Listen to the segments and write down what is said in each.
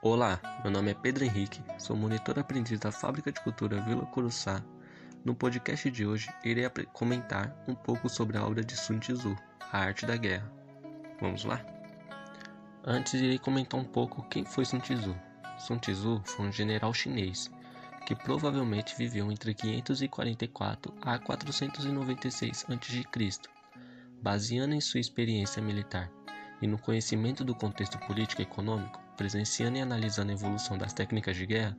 Olá, meu nome é Pedro Henrique, sou monitor aprendiz da Fábrica de Cultura Vila Curuçá. No podcast de hoje, irei comentar um pouco sobre a obra de Sun Tzu, A Arte da Guerra. Vamos lá? Antes, irei comentar um pouco quem foi Sun Tzu. Sun Tzu foi um general chinês que provavelmente viveu entre 544 a 496 a.C., baseando em sua experiência militar e no conhecimento do contexto político e econômico, presenciando e analisando a evolução das técnicas de guerra,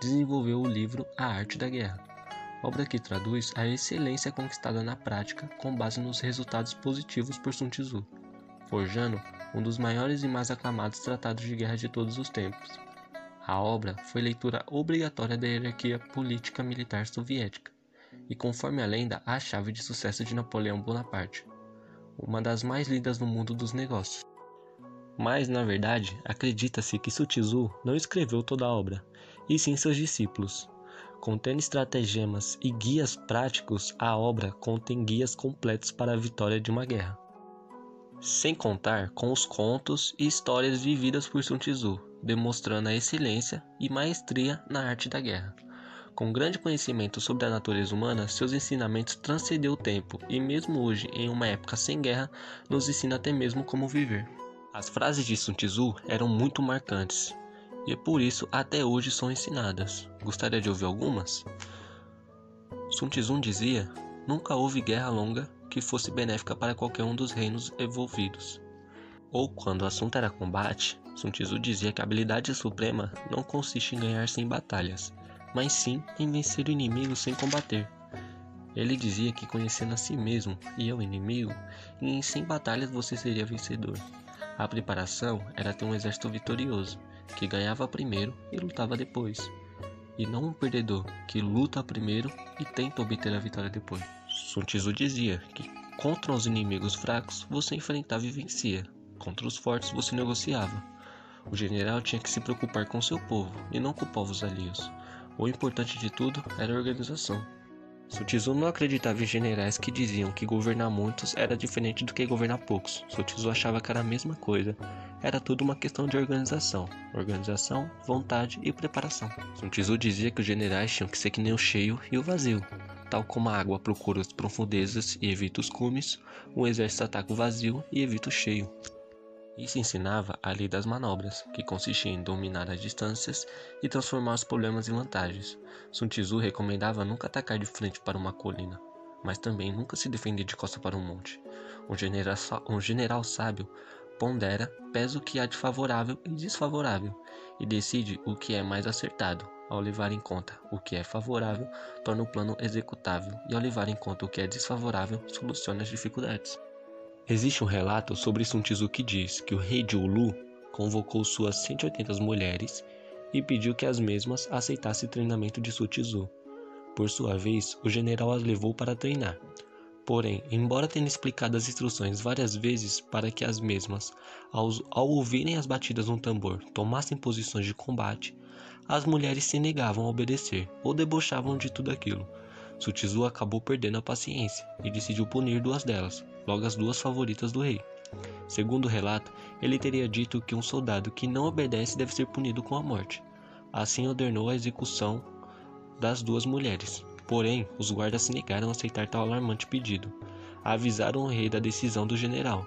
desenvolveu o livro A Arte da Guerra, obra que traduz a excelência conquistada na prática com base nos resultados positivos por Sun Tzu, forjando um dos maiores e mais aclamados tratados de guerra de todos os tempos. A obra foi leitura obrigatória da hierarquia política militar soviética e, conforme a lenda, a chave de sucesso de Napoleão Bonaparte, uma das mais lidas no mundo dos negócios. Mas, na verdade, acredita-se que Sutizu não escreveu toda a obra, e sim seus discípulos. Contendo estratagemas e guias práticos, a obra contém guias completos para a vitória de uma guerra. Sem contar com os contos e histórias vividas por Sun Tzu, demonstrando a excelência e maestria na arte da guerra. Com grande conhecimento sobre a natureza humana, seus ensinamentos transcendeu o tempo e, mesmo hoje, em uma época sem guerra, nos ensina até mesmo como viver. As frases de Sun Tzu eram muito marcantes e por isso até hoje são ensinadas. Gostaria de ouvir algumas? Sun Tzu dizia: Nunca houve guerra longa que fosse benéfica para qualquer um dos reinos envolvidos. Ou quando o assunto era combate, Sun Tzu dizia que a habilidade suprema não consiste em ganhar sem batalhas, mas sim em vencer o inimigo sem combater. Ele dizia que conhecendo a si mesmo e ao inimigo, em 100 batalhas você seria vencedor. A preparação era ter um exército vitorioso, que ganhava primeiro e lutava depois, e não um perdedor que luta primeiro e tenta obter a vitória depois. Sun Tzu dizia que contra os inimigos fracos você enfrentava e vencia, contra os fortes você negociava. O general tinha que se preocupar com seu povo e não com povos alheios. O importante de tudo era a organização. Sutizu não acreditava em generais que diziam que governar muitos era diferente do que governar poucos. Sutizu achava que era a mesma coisa. Era tudo uma questão de organização. Organização, vontade e preparação. Sutizu dizia que os generais tinham que ser que nem o cheio e o vazio. Tal como a água procura as profundezas e evita os cumes, o exército ataca o vazio e evita o cheio. Isso ensinava a lei das manobras, que consistia em dominar as distâncias e transformar os problemas em vantagens. Sun Tzu recomendava nunca atacar de frente para uma colina, mas também nunca se defender de costa para um monte. Um general, um general sábio pondera, pesa o que há de favorável e desfavorável, e decide o que é mais acertado. Ao levar em conta o que é favorável, torna o plano executável, e ao levar em conta o que é desfavorável, soluciona as dificuldades. Existe um relato sobre Sun Tzu que diz que o rei de Ulu convocou suas 180 mulheres e pediu que as mesmas aceitassem treinamento de Sun Tzu. Por sua vez, o general as levou para treinar. Porém, embora tenha explicado as instruções várias vezes para que as mesmas, ao, ao ouvirem as batidas no tambor, tomassem posições de combate, as mulheres se negavam a obedecer ou debochavam de tudo aquilo. Sutizu acabou perdendo a paciência e decidiu punir duas delas, logo as duas favoritas do rei. Segundo o relato, ele teria dito que um soldado que não obedece deve ser punido com a morte. Assim ordenou a execução das duas mulheres. Porém, os guardas se negaram a aceitar tal alarmante pedido. Avisaram o rei da decisão do general.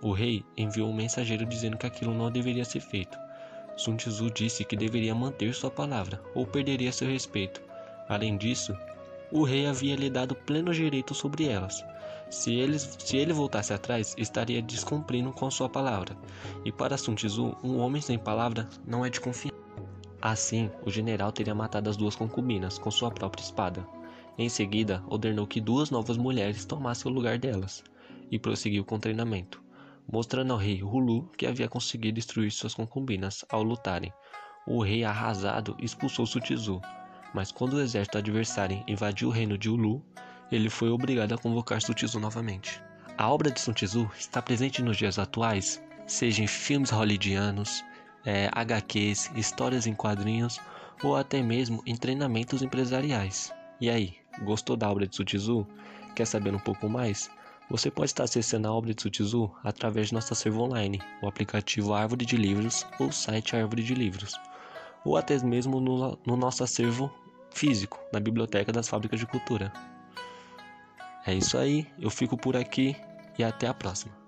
O rei enviou um mensageiro dizendo que aquilo não deveria ser feito. Sun Tzu disse que deveria manter sua palavra ou perderia seu respeito. Além disso, o rei havia lhe dado pleno direito sobre elas. Se ele, se ele voltasse atrás, estaria descumprindo com sua palavra. E para Sun Tzu, um homem sem palavra não é de confiar. Assim, o general teria matado as duas concubinas com sua própria espada. Em seguida, ordenou que duas novas mulheres tomassem o lugar delas, e prosseguiu com o treinamento, mostrando ao rei Hulu que havia conseguido destruir suas concubinas ao lutarem. O rei arrasado expulsou Sutizu, mas quando o exército adversário invadiu o reino de Ulu, ele foi obrigado a convocar Sun Tzu novamente. A obra de Sun Tzu está presente nos dias atuais, seja em filmes hollywoodianos, é, HQs, histórias em quadrinhos ou até mesmo em treinamentos empresariais. E aí, gostou da obra de Sun Tzu? Quer saber um pouco mais? Você pode estar acessando a obra de Sutizu através de nosso acervo online, o aplicativo Árvore de Livros ou o site Árvore de Livros, ou até mesmo no, no nosso acervo físico, na Biblioteca das Fábricas de Cultura. É isso aí, eu fico por aqui e até a próxima.